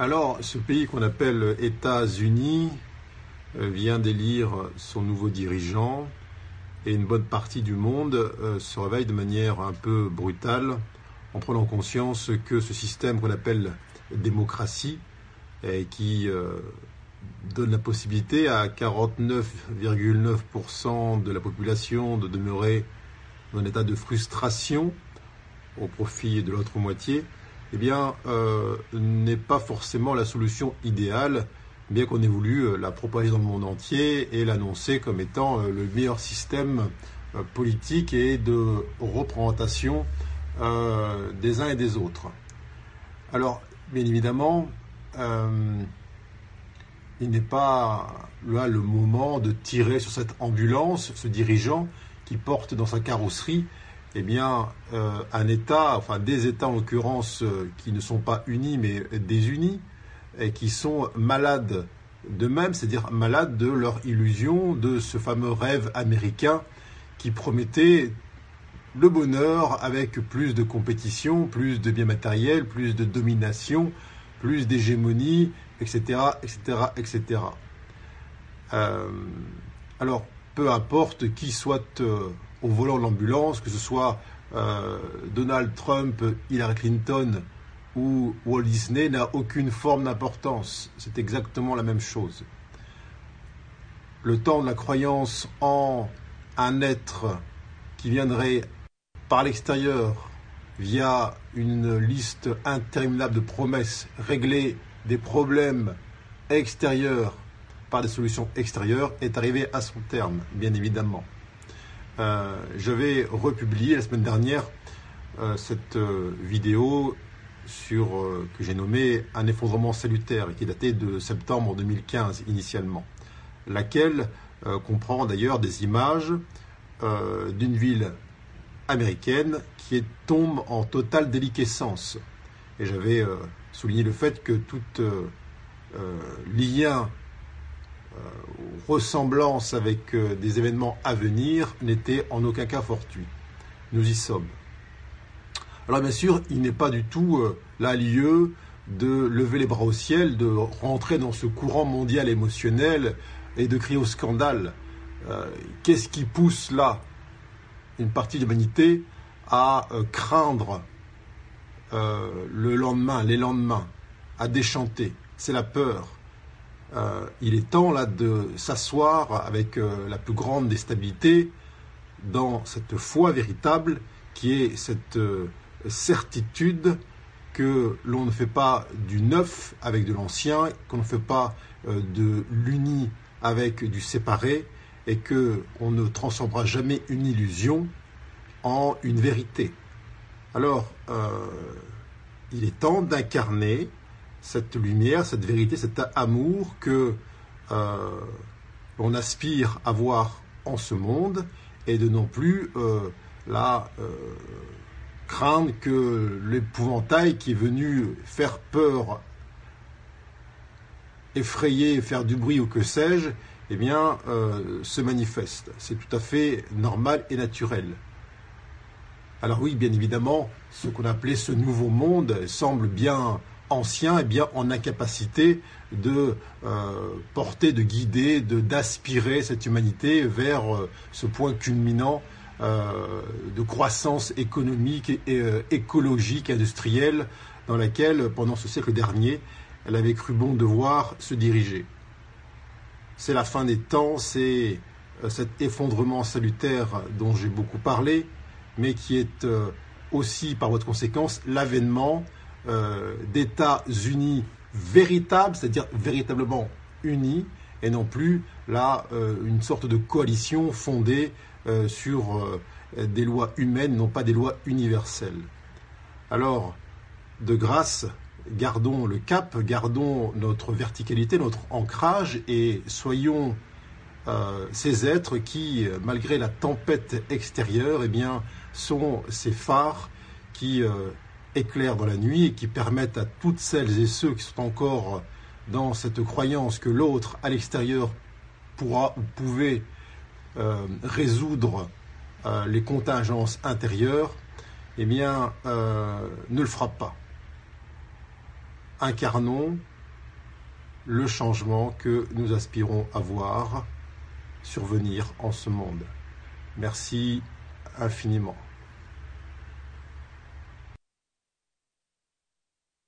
Alors, ce pays qu'on appelle États-Unis euh, vient d'élire son nouveau dirigeant et une bonne partie du monde euh, se réveille de manière un peu brutale en prenant conscience que ce système qu'on appelle démocratie et qui euh, donne la possibilité à 49,9% de la population de demeurer dans un état de frustration au profit de l'autre moitié, eh bien, euh, n'est pas forcément la solution idéale, bien qu'on ait voulu euh, la propager dans le monde entier et l'annoncer comme étant euh, le meilleur système politique et de représentation des uns et des autres. Alors, bien évidemment, il n'est pas là le moment de tirer sur cette ambulance, ce dirigeant qui porte dans sa carrosserie eh bien, euh, un État, enfin des États en l'occurrence, euh, qui ne sont pas unis mais désunis, et qui sont malades d'eux-mêmes, c'est-à-dire malades de leur illusion, de ce fameux rêve américain qui promettait le bonheur avec plus de compétition, plus de biens matériels, plus de domination, plus d'hégémonie, etc., etc., etc. alors, peu importe qui soit euh, au volant de l'ambulance, que ce soit euh, Donald Trump, Hillary Clinton ou Walt Disney, n'a aucune forme d'importance. C'est exactement la même chose. Le temps de la croyance en un être qui viendrait par l'extérieur via une liste interminable de promesses, régler des problèmes extérieurs par des solutions extérieures est arrivé à son terme, bien évidemment. Euh, je vais republier la semaine dernière euh, cette euh, vidéo sur, que j'ai nommée Un effondrement salutaire qui datait de septembre 2015 initialement, laquelle comprend d'ailleurs des images d'une ville américaine qui tombe en totale déliquescence. Et j'avais souligné le fait que tout lien euh, ressemblance avec euh, des événements à venir n'était en aucun cas fortuit. Nous y sommes. Alors bien sûr, il n'est pas du tout euh, là lieu de lever les bras au ciel, de rentrer dans ce courant mondial émotionnel et de crier au scandale. Qu'est-ce qui pousse là une partie de l'humanité à craindre le lendemain, les lendemains, à déchanter? C'est la peur. Euh, il est temps de s'asseoir avec euh, la plus grande des stabilités dans cette foi véritable qui est cette euh, certitude que l'on ne fait pas du neuf avec de l'ancien, qu'on ne fait pas de l'uni avec du séparé et que on ne transformera jamais une illusion en une vérité. Alors, il est temps d'incarner cette lumière, cette vérité, cet amour que euh, l'on aspire à voir en ce monde et de non plus euh, la euh, craindre que l'épouvantail qui est venu faire peur, effrayer, faire du bruit ou que sais-je, eh bien, se manifeste. C'est tout à fait normal et naturel. Alors oui, bien évidemment, ce qu'on appelait ce nouveau monde semble bien ancien est bien en incapacité de euh, porter, de guider, de d'aspirer cette humanité vers euh, ce point culminant euh, de croissance économique et, écologique, industrielle, dans laquelle, pendant ce siècle dernier, elle avait cru bon devoir se diriger. C'est la fin des temps, c'est cet effondrement salutaire dont j'ai beaucoup parlé, mais qui est aussi, par votre conséquence, l'avènement euh, d'États unis véritables, c'est-à-dire véritablement unis, et non plus là euh, une sorte de coalition fondée euh, sur des lois humaines, non pas des lois universelles. Alors, de grâce, gardons le cap, gardons notre verticalité, notre ancrage, et soyons ces êtres qui, malgré la tempête extérieure, eh bien, sont ces phares qui éclairent dans la nuit et qui permettent à toutes celles et ceux qui sont encore dans cette croyance que l'autre à l'extérieur pourra ou pouvait euh, résoudre euh, les contingences intérieures, eh bien, euh, ne le fera pas. incarnons le changement que nous aspirons à voir survenir en ce monde. Merci infiniment.